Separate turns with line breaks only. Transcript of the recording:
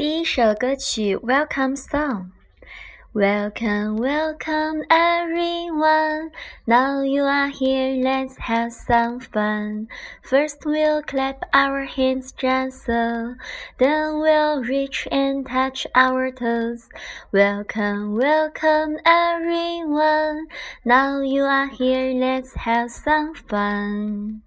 第一首歌曲《Welcome Song》。Welcome, welcome everyone. Now you are here, let's have some fun. First we'll clap our hands just so. Then we'll reach and touch our toes. Welcome, welcome everyone. Now you are here, let's have some fun.